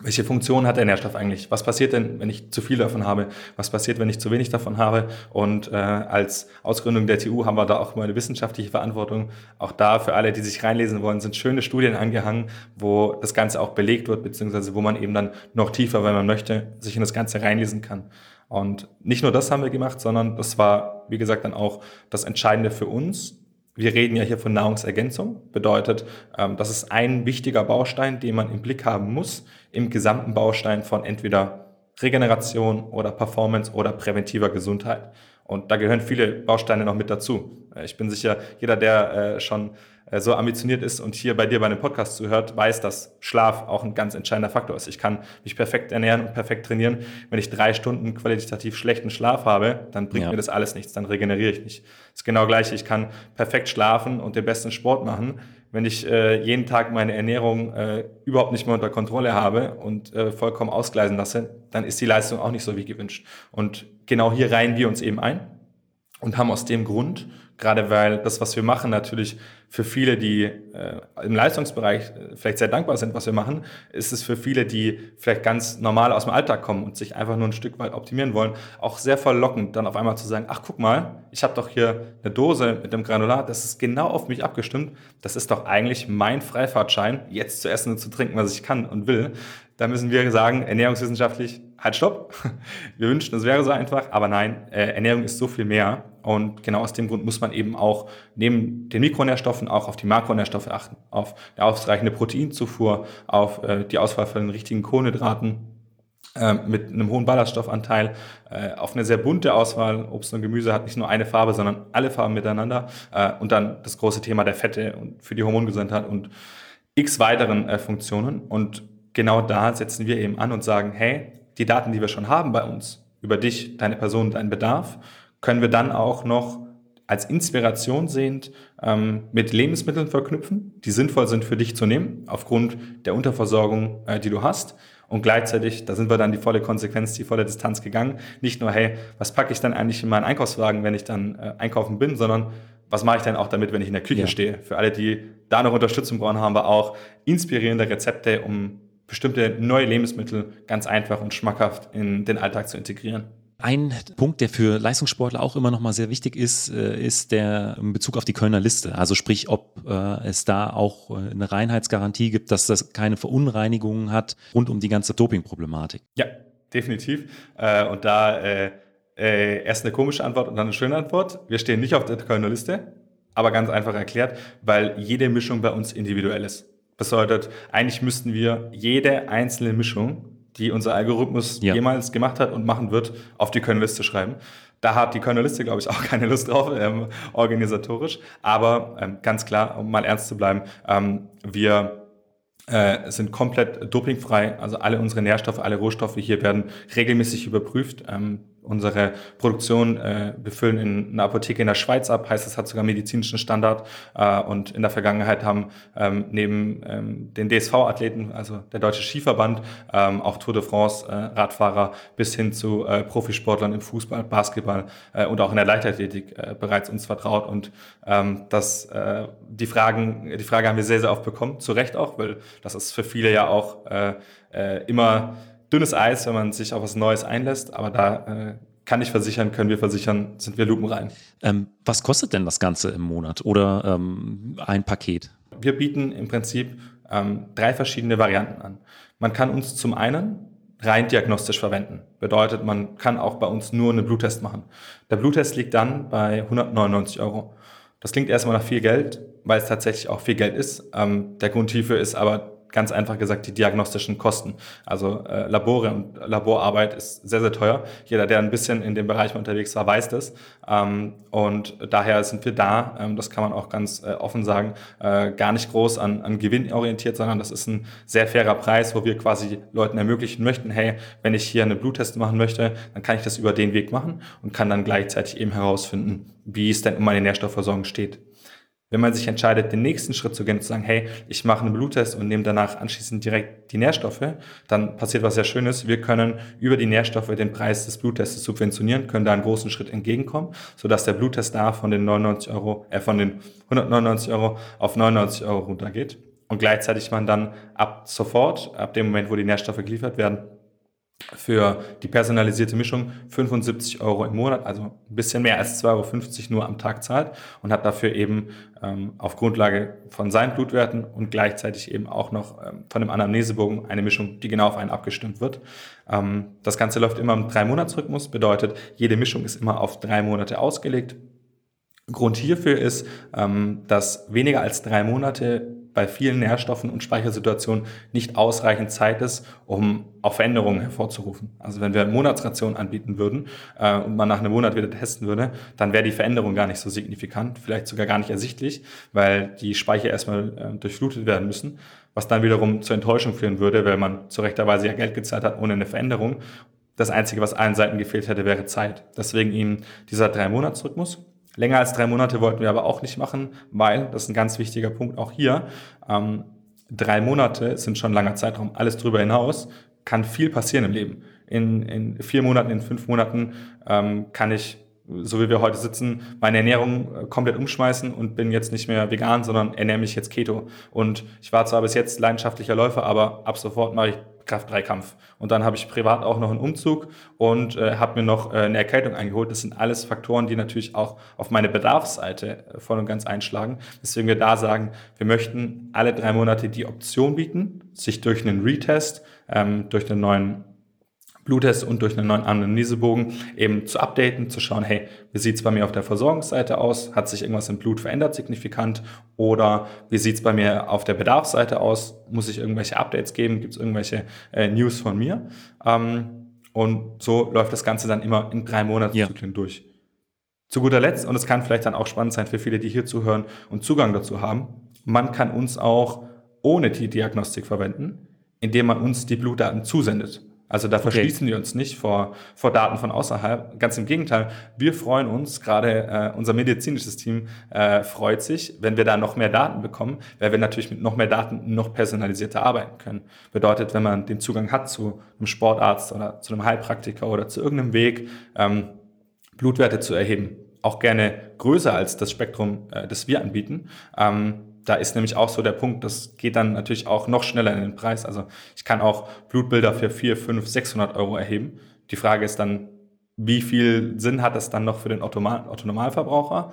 welche Funktion hat der Nährstoff eigentlich? Was passiert denn, wenn ich zu viel davon habe? Was passiert, wenn ich zu wenig davon habe? Und äh, als Ausgründung der TU haben wir da auch mal eine wissenschaftliche Verantwortung. Auch da für alle, die sich reinlesen wollen, sind schöne Studien angehangen, wo das Ganze auch belegt wird, beziehungsweise wo man eben dann noch tiefer, wenn man möchte, sich in das Ganze reinlesen kann. Und nicht nur das haben wir gemacht, sondern das war, wie gesagt, dann auch das Entscheidende für uns, wir reden ja hier von Nahrungsergänzung, bedeutet, ähm, das ist ein wichtiger Baustein, den man im Blick haben muss, im gesamten Baustein von entweder Regeneration oder Performance oder präventiver Gesundheit. Und da gehören viele Bausteine noch mit dazu. Äh, ich bin sicher, jeder, der äh, schon so ambitioniert ist und hier bei dir bei einem Podcast zuhört, weiß, dass Schlaf auch ein ganz entscheidender Faktor ist. Ich kann mich perfekt ernähren und perfekt trainieren. Wenn ich drei Stunden qualitativ schlechten Schlaf habe, dann bringt ja. mir das alles nichts, dann regeneriere ich nicht. Das ist genau gleich. Ich kann perfekt schlafen und den besten Sport machen. Wenn ich äh, jeden Tag meine Ernährung äh, überhaupt nicht mehr unter Kontrolle habe und äh, vollkommen ausgleisen lasse, dann ist die Leistung auch nicht so wie gewünscht. Und genau hier reihen wir uns eben ein und haben aus dem Grund Gerade weil das, was wir machen, natürlich für viele, die äh, im Leistungsbereich äh, vielleicht sehr dankbar sind, was wir machen, ist es für viele, die vielleicht ganz normal aus dem Alltag kommen und sich einfach nur ein Stück weit optimieren wollen, auch sehr verlockend, dann auf einmal zu sagen, ach guck mal, ich habe doch hier eine Dose mit dem Granulat, das ist genau auf mich abgestimmt. Das ist doch eigentlich mein Freifahrtschein, jetzt zu essen und zu trinken, was ich kann und will. Da müssen wir sagen, ernährungswissenschaftlich, halt stopp. [laughs] Wir wünschen, es wäre so einfach, aber nein, äh, Ernährung ist so viel mehr. Und genau aus dem Grund muss man eben auch neben den Mikronährstoffen auch auf die Makronährstoffe achten, auf eine ausreichende Proteinzufuhr, auf äh, die Auswahl von den richtigen Kohlenhydraten äh, mit einem hohen Ballaststoffanteil, äh, auf eine sehr bunte Auswahl. Obst und Gemüse hat nicht nur eine Farbe, sondern alle Farben miteinander. Und dann das große Thema der Fette und für die Hormongesundheit und x weiteren Funktionen. Und genau da setzen wir eben an und sagen, hey, die Daten, die wir schon haben bei uns, über dich, deine Person, deinen Bedarf, können wir dann auch noch als Inspiration sehend ähm, mit Lebensmitteln verknüpfen, die sinnvoll sind für dich zu nehmen, aufgrund der Unterversorgung, äh, die du hast. Und gleichzeitig, da sind wir dann die volle Konsequenz, die volle Distanz gegangen. Nicht nur, hey, was packe ich dann eigentlich in meinen Einkaufswagen, wenn ich dann äh, einkaufen bin, sondern was mache ich denn auch damit, wenn ich in der Küche ja. stehe? Für alle, die da noch Unterstützung brauchen, haben wir auch inspirierende Rezepte, um bestimmte neue Lebensmittel ganz einfach und schmackhaft in den Alltag zu integrieren. Ein Punkt, der für Leistungssportler auch immer noch mal sehr wichtig ist, äh, ist der in Bezug auf die Kölner Liste. Also sprich, ob äh, es da auch äh, eine Reinheitsgarantie gibt, dass das keine Verunreinigungen hat rund um die ganze Doping-Problematik. Ja, definitiv. Und da erst eine komische Antwort und dann eine schöne Antwort. Wir stehen nicht auf der Kölner Liste, aber ganz einfach erklärt, weil jede Mischung bei uns individuell ist. Das bedeutet, eigentlich müssten wir jede einzelne Mischung die unser Algorithmus ja. jemals gemacht hat und machen wird, auf die Köln-Liste schreiben. Da hat die Kölner Liste, glaube ich, auch keine Lust drauf, ähm, organisatorisch. Aber ähm, ganz klar, um mal ernst zu bleiben, ähm, wir äh, sind komplett dopingfrei. Also alle unsere Nährstoffe, alle Rohstoffe hier werden regelmäßig überprüft. Ähm, unsere Produktion äh, befüllen in einer Apotheke in der Schweiz ab, heißt, es hat sogar medizinischen Standard. Äh, und in der Vergangenheit haben ähm, neben ähm, den DSV-Athleten, also der Deutsche Skiverband, ähm, auch Tour de France äh, Radfahrer bis hin zu äh, Profisportlern im Fußball, Basketball äh, und auch in der Leichtathletik äh, bereits uns vertraut. Und ähm, das, äh, die Fragen, die Frage haben wir sehr, sehr oft bekommen, zu Recht auch, weil das ist für viele ja auch äh, äh, immer dünnes Eis, wenn man sich auf was Neues einlässt, aber da äh, kann ich versichern, können wir versichern, sind wir lupenrein. Ähm, was kostet denn das Ganze im Monat oder ähm, ein Paket? Wir bieten im Prinzip ähm, drei verschiedene Varianten an. Man kann uns zum einen rein diagnostisch verwenden. Bedeutet, man kann auch bei uns nur einen Bluttest machen. Der Bluttest liegt dann bei 199 Euro. Das klingt erstmal nach viel Geld, weil es tatsächlich auch viel Geld ist. Ähm, der Grund hierfür ist aber ganz einfach gesagt die diagnostischen Kosten. Also äh, Labore und Laborarbeit ist sehr, sehr teuer. Jeder, der ein bisschen in dem Bereich unterwegs war, weiß das. Ähm, und daher sind wir da, ähm, das kann man auch ganz äh, offen sagen, äh, gar nicht groß an, an Gewinn orientiert, sondern das ist ein sehr fairer Preis, wo wir quasi Leuten ermöglichen möchten, hey, wenn ich hier eine Bluttest machen möchte, dann kann ich das über den Weg machen und kann dann gleichzeitig eben herausfinden, wie es denn um meine Nährstoffversorgung steht. Wenn man sich entscheidet, den nächsten Schritt zu gehen und zu sagen, hey, ich mache einen Bluttest und nehme danach anschließend direkt die Nährstoffe, dann passiert was sehr Schönes. Wir können über die Nährstoffe den Preis des Bluttests subventionieren, können da einen großen Schritt entgegenkommen, sodass der Bluttest da von den 99 Euro, äh, von den 199 Euro auf 99 Euro runtergeht. Und gleichzeitig man dann ab sofort, ab dem Moment, wo die Nährstoffe geliefert werden, für die personalisierte Mischung 75 Euro im Monat, also ein bisschen mehr als 2,50 Euro nur am Tag zahlt und hat dafür eben ähm, auf Grundlage von seinen Blutwerten und gleichzeitig eben auch noch ähm, von dem Anamnesebogen eine Mischung, die genau auf einen abgestimmt wird. Ähm, das Ganze läuft immer im Drei-Monats-Rhythmus, bedeutet, jede Mischung ist immer auf drei Monate ausgelegt. Grund hierfür ist, ähm, dass weniger als drei Monate bei vielen Nährstoffen und Speichersituationen nicht ausreichend Zeit ist, um auch Veränderungen hervorzurufen. Also wenn wir eine Monatsration anbieten würden äh, und man nach einem Monat wieder testen würde, dann wäre die Veränderung gar nicht so signifikant, vielleicht sogar gar nicht ersichtlich, weil die Speicher erstmal äh, durchflutet werden müssen, was dann wiederum zur Enttäuschung führen würde, weil man zu rechter ja Geld gezahlt hat ohne eine Veränderung. Das Einzige, was allen Seiten gefehlt hätte, wäre Zeit. Deswegen Ihnen dieser Drei-Monats-Rhythmus. Länger als drei Monate wollten wir aber auch nicht machen, weil, das ist ein ganz wichtiger Punkt auch hier, ähm, drei Monate sind schon ein langer Zeitraum. Alles drüber hinaus kann viel passieren im Leben. In, in vier Monaten, in fünf Monaten ähm, kann ich, so wie wir heute sitzen, meine Ernährung äh, komplett umschmeißen und bin jetzt nicht mehr vegan, sondern ernähre mich jetzt Keto. Und ich war zwar bis jetzt leidenschaftlicher Läufer, aber ab sofort mache ich Kraft-3-Kampf. Und dann habe ich privat auch noch einen Umzug und äh, habe mir noch äh, eine Erkältung eingeholt. Das sind alles Faktoren, die natürlich auch auf meine Bedarfsseite äh, voll und ganz einschlagen. Deswegen wir da sagen, wir möchten alle drei Monate die Option bieten, sich durch einen Retest, ähm, durch einen neuen Bluttest und durch einen neuen Anamnesebogen eben zu updaten, zu schauen, hey, wie sieht's bei mir auf der Versorgungsseite aus? Hat sich irgendwas im Blut verändert signifikant? Oder wie sieht's bei mir auf der Bedarfsseite aus? Muss ich irgendwelche Updates geben? Gibt's irgendwelche äh, News von mir? Ähm, und so läuft das Ganze dann immer in drei Monatszyklen ja. durch. Zu guter Letzt, und es kann vielleicht dann auch spannend sein für viele, die hier zuhören und Zugang dazu haben, man kann uns auch ohne die Diagnostik verwenden, indem man uns die Blutdaten zusendet. Also da verschließen okay. wir uns nicht vor, vor Daten von außerhalb. Ganz im Gegenteil, wir freuen uns, gerade äh, unser medizinisches Team äh, freut sich, wenn wir da noch mehr Daten bekommen, weil wir natürlich mit noch mehr Daten noch personalisierter arbeiten können. Bedeutet, wenn man den Zugang hat zu einem Sportarzt oder zu einem Heilpraktiker oder zu irgendeinem Weg, ähm, Blutwerte zu erheben, auch gerne größer als das Spektrum, äh, das wir anbieten, ähm, da ist nämlich auch so der Punkt, das geht dann natürlich auch noch schneller in den Preis. Also ich kann auch Blutbilder für 4, 5, 600 Euro erheben. Die Frage ist dann, wie viel Sinn hat das dann noch für den Autonormalverbraucher?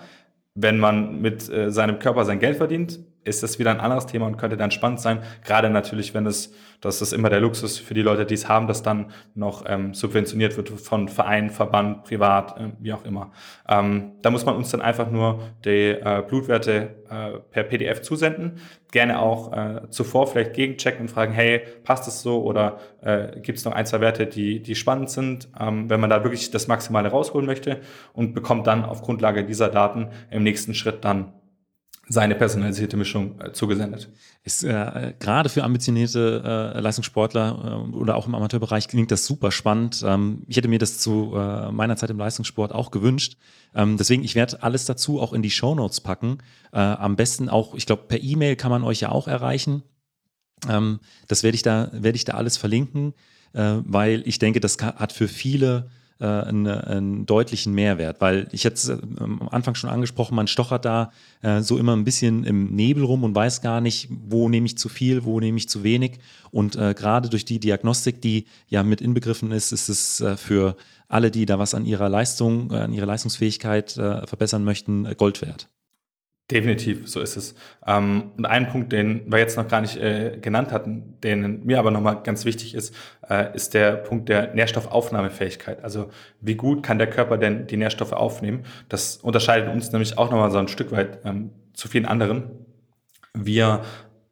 Wenn man mit äh, seinem Körper sein Geld verdient, ist das wieder ein anderes Thema und könnte dann spannend sein. Gerade natürlich, wenn es, das ist immer der Luxus für die Leute, die es haben, dass dann noch ähm, subventioniert wird von Verein, Verband, privat, äh, wie auch immer. Ähm, da muss man uns dann einfach nur die äh, Blutwerte äh, per PDF zusenden. Gerne auch äh, zuvor vielleicht gegenchecken und fragen, hey, passt es so oder äh, gibt es noch ein, zwei Werte, die, die spannend sind, ähm, wenn man da wirklich das Maximale rausholen möchte und bekommt dann auf Grundlage dieser Daten im nächsten Schritt dann seine personalisierte Mischung äh, zugesendet. Ist äh, gerade für ambitionierte äh, Leistungssportler äh, oder auch im Amateurbereich klingt das super spannend. Ähm, ich hätte mir das zu äh, meiner Zeit im Leistungssport auch gewünscht. Ähm, deswegen, ich werde alles dazu auch in die Show Notes packen. Äh, am besten auch, ich glaube, per E-Mail kann man euch ja auch erreichen. Ähm, das werde ich da, werde ich da alles verlinken, äh, weil ich denke, das hat für viele äh, einen, einen, deutlichen Mehrwert, weil ich jetzt äh, am Anfang schon angesprochen, man stochert da äh, so immer ein bisschen im Nebel rum und weiß gar nicht, wo nehme ich zu viel, wo nehme ich zu wenig. Und äh, gerade durch die Diagnostik, die ja mit inbegriffen ist, ist es äh, für alle, die da was an ihrer Leistung, äh, an ihrer Leistungsfähigkeit verbessern möchten, Gold wert. Definitiv, so ist es. Ähm, und ein Punkt, den wir jetzt noch gar nicht äh, genannt hatten, den mir aber nochmal ganz wichtig ist, äh, ist der Punkt der Nährstoffaufnahmefähigkeit. Also wie gut kann der Körper denn die Nährstoffe aufnehmen? Das unterscheidet uns nämlich auch nochmal so ein Stück weit ähm, zu vielen anderen. Wir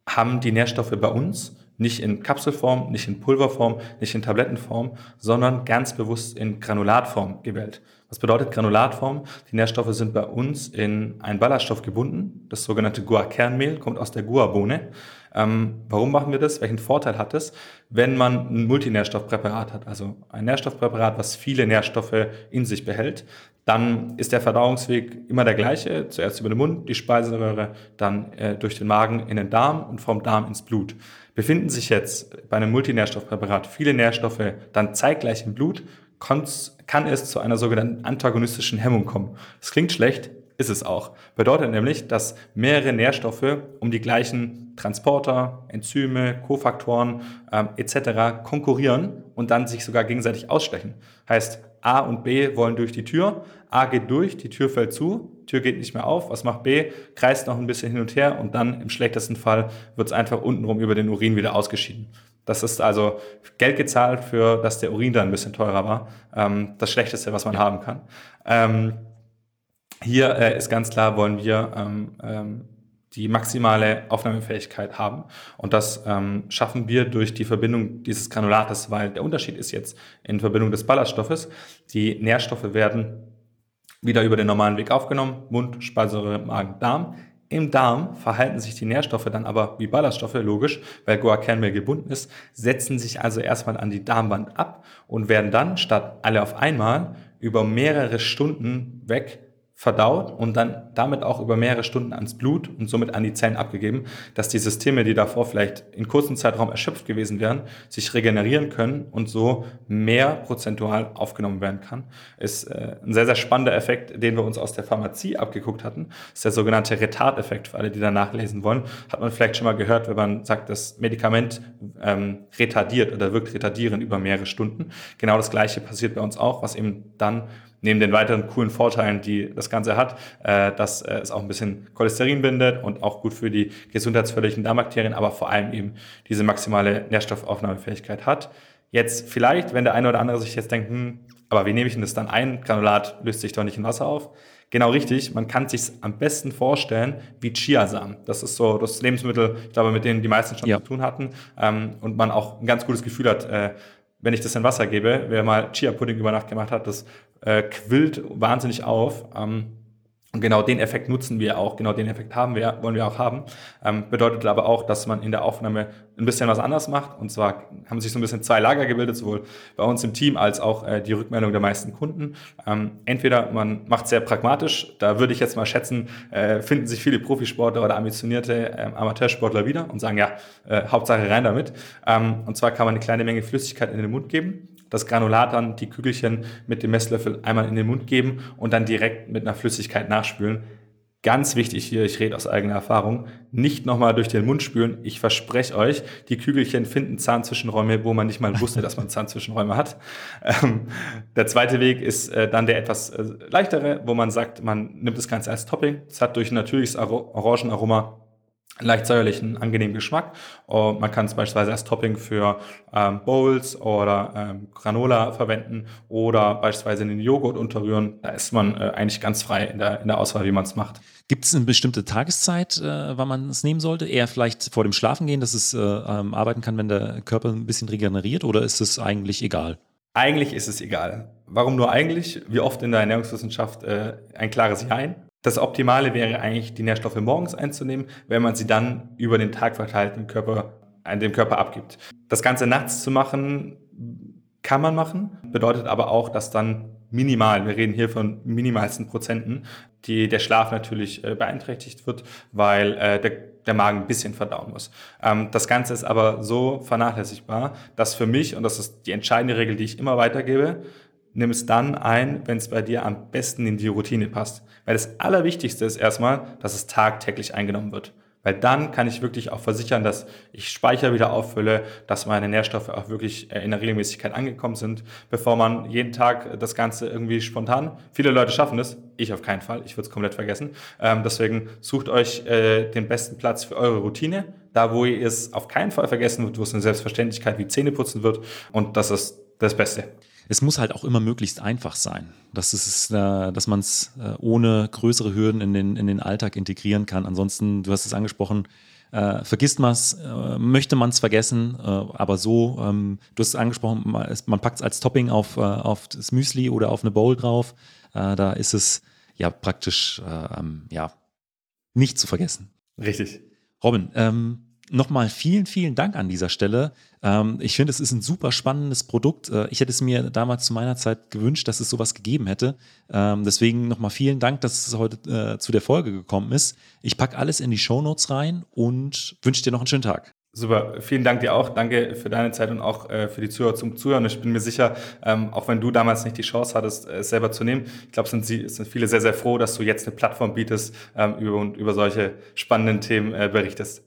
haben die Nährstoffe bei uns nicht in Kapselform, nicht in Pulverform, nicht in Tablettenform, sondern ganz bewusst in Granulatform gewählt. Was bedeutet Granulatform? Die Nährstoffe sind bei uns in einen Ballaststoff gebunden. Das sogenannte Guar-Kernmehl kommt aus der Guar-Bohne. Ähm, warum machen wir das? Welchen Vorteil hat es, wenn man ein Multinährstoffpräparat hat, also ein Nährstoffpräparat, was viele Nährstoffe in sich behält? Dann ist der Verdauungsweg immer der gleiche. Zuerst über den Mund, die Speiseröhre, dann äh, durch den Magen in den Darm und vom Darm ins Blut. Befinden sich jetzt bei einem Multinährstoffpräparat viele Nährstoffe dann zeitgleich im Blut, kann es zu einer sogenannten antagonistischen Hemmung kommen. Das klingt schlecht, ist es auch. Bedeutet nämlich, dass mehrere Nährstoffe um die gleichen Transporter, Enzyme, Kofaktoren ähm, etc. konkurrieren und dann sich sogar gegenseitig ausstechen. Heißt, A und B wollen durch die Tür, A geht durch, die Tür fällt zu, Tür geht nicht mehr auf, was macht B? Kreist noch ein bisschen hin und her und dann im schlechtesten Fall wird es einfach untenrum über den Urin wieder ausgeschieden. Das ist also Geld gezahlt für, dass der Urin dann ein bisschen teurer war. Ähm, das Schlechteste, was man haben kann. Ähm, hier äh, ist ganz klar, wollen wir ähm, ähm, die maximale Aufnahmefähigkeit haben. Und das ähm, schaffen wir durch die Verbindung dieses Granulates, weil der Unterschied ist jetzt in Verbindung des Ballaststoffes. Die Nährstoffe werden wieder über den normalen Weg aufgenommen, Mund, Speiseröhre, Magen, Darm. Im Darm verhalten sich die Nährstoffe dann aber wie Ballaststoffe, logisch, weil Goa-Kernmehl gebunden ist, setzen sich also erstmal an die Darmwand ab und werden dann statt alle auf einmal über mehrere Stunden weg verdaut und dann damit auch über mehrere Stunden ans Blut und somit an die Zellen abgegeben, dass die Systeme, die davor vielleicht in kurzem Zeitraum erschöpft gewesen wären, sich regenerieren können und so mehr prozentual aufgenommen werden kann. Ist äh, ein sehr, sehr spannender Effekt, den wir uns aus der Pharmazie abgeguckt hatten. Ist der sogenannte Retardeffekt für alle, die da nachlesen wollen. Hat man vielleicht schon mal gehört, wenn man sagt, das Medikament ähm, retardiert oder wirkt retardierend über mehrere Stunden. Genau das Gleiche passiert bei uns auch, was eben dann neben den weiteren coolen Vorteilen, die das Ganze hat, äh, dass äh, es auch ein bisschen Cholesterin bindet und auch gut für die gesundheitsförderlichen Darmbakterien, aber vor allem eben diese maximale Nährstoffaufnahmefähigkeit hat. Jetzt vielleicht, wenn der eine oder andere sich jetzt denkt, hm, aber wie nehme ich denn das dann ein? Granulat löst sich doch nicht in Wasser auf. Genau richtig, man kann sich am besten vorstellen wie Chiasamen. Das ist so das Lebensmittel, ich glaube, mit denen die meisten schon ja. zu tun hatten ähm, und man auch ein ganz gutes Gefühl hat, äh, wenn ich das in Wasser gebe. Wer mal Chia-Pudding über Nacht gemacht hat, das äh, quillt wahnsinnig auf. Ähm, und genau den Effekt nutzen wir auch, genau den Effekt haben wir, wollen wir auch haben. Ähm, bedeutet aber auch, dass man in der Aufnahme ein bisschen was anders macht. Und zwar haben sich so ein bisschen zwei Lager gebildet, sowohl bei uns im Team als auch äh, die Rückmeldung der meisten Kunden. Ähm, entweder man macht sehr pragmatisch, da würde ich jetzt mal schätzen, äh, finden sich viele Profisportler oder ambitionierte äh, Amateursportler wieder und sagen, ja, äh, Hauptsache rein damit. Ähm, und zwar kann man eine kleine Menge Flüssigkeit in den Mund geben das Granulat dann, die Kügelchen mit dem Messlöffel einmal in den Mund geben und dann direkt mit einer Flüssigkeit nachspülen. Ganz wichtig hier, ich rede aus eigener Erfahrung, nicht nochmal durch den Mund spülen. Ich verspreche euch, die Kügelchen finden Zahnzwischenräume, wo man nicht mal wusste, dass man Zahnzwischenräume hat. Ähm, der zweite Weg ist äh, dann der etwas äh, leichtere, wo man sagt, man nimmt das Ganze als Topping. Es hat durch ein natürliches Orangenaroma leicht säuerlichen, angenehmen Geschmack. Und man kann es beispielsweise als Topping für ähm, Bowls oder ähm, Granola verwenden oder beispielsweise in den Joghurt unterrühren. Da ist man äh, eigentlich ganz frei in der, in der Auswahl, wie man es macht. Gibt es eine bestimmte Tageszeit, äh, wann man es nehmen sollte? Eher vielleicht vor dem Schlafengehen, dass es äh, ähm, arbeiten kann, wenn der Körper ein bisschen regeneriert oder ist es eigentlich egal? Eigentlich ist es egal. Warum nur eigentlich? Wie oft in der Ernährungswissenschaft äh, ein klares Jein. Das Optimale wäre eigentlich, die Nährstoffe morgens einzunehmen, wenn man sie dann über den Tag verteilt dem Körper, dem Körper abgibt. Das Ganze nachts zu machen, kann man machen, bedeutet aber auch, dass dann minimal, wir reden hier von minimalsten Prozenten, die, der Schlaf natürlich äh, beeinträchtigt wird, weil äh, der, der Magen ein bisschen verdauen muss. Ähm, das Ganze ist aber so vernachlässigbar, dass für mich, und das ist die entscheidende Regel, die ich immer weitergebe, nimm es dann ein, wenn es bei dir am besten in die Routine passt. Weil das Allerwichtigste ist erstmal, dass es tagtäglich eingenommen wird. Weil dann kann ich wirklich auch versichern, dass ich Speicher wieder auffülle, dass meine Nährstoffe auch wirklich äh, in der Regelmäßigkeit angekommen sind, bevor man jeden Tag das Ganze irgendwie spontan. Viele Leute schaffen das, ich auf keinen Fall, ich würde es komplett vergessen. Ähm, deswegen sucht euch äh, den besten Platz für eure Routine, da wo ihr es auf keinen Fall vergessen wird, wo es eine Selbstverständlichkeit wie Zähneputzen wird und das ist das Beste es muss halt auch immer möglichst einfach sein, dass, es, äh, dass man es äh, ohne größere Hürden in den, in den Alltag integrieren kann. Ansonsten, du hast es angesprochen, äh, vergisst man es, äh, möchte man es vergessen, aber so, ähm, du hast es angesprochen, man, packt es als Topping auf, auf das Müsli oder auf eine Bowl drauf. Da ist es ja praktisch äh, ähm, ja, nicht zu vergessen. Richtig. Robin, ähm, nochmal vielen, vielen Dank an dieser Stelle. Ähm, ich finde, es ist ein super spannendes Produkt. Äh, ich hätte es mir damals zu meiner Zeit gewünscht, dass es sowas gegeben hätte. Ähm, deswegen nochmal vielen Dank, dass es heute äh, zu der Folge gekommen ist. Ich packe alles in die Show Notes rein und wünsche dir noch einen schönen Tag. Super, vielen Dank dir auch. Danke für deine Zeit und auch äh, für die Zuhörer zum Zuhören. Ich bin mir sicher, ähm, auch wenn du damals nicht die Chance hattest, es selber zu nehmen, ich glaube, sind, sind viele sehr, sehr froh, dass du jetzt eine Plattform bietest ähm, über, und über solche spannenden Themen äh, berichtest.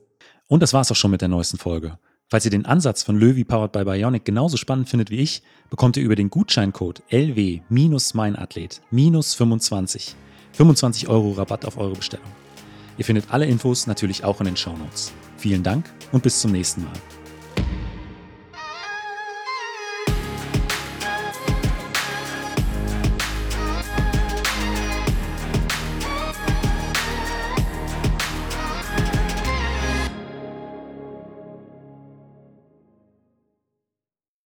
Und das war's auch schon mit der neuesten Folge. Falls ihr den Ansatz von Löwy Powered by Bionic genauso spannend findet wie ich, bekommt ihr über den Gutscheincode LW-Meinathlet-25 25 Euro Rabatt auf eure Bestellung. Ihr findet alle Infos natürlich auch in den Show Notes. Vielen Dank und bis zum nächsten Mal.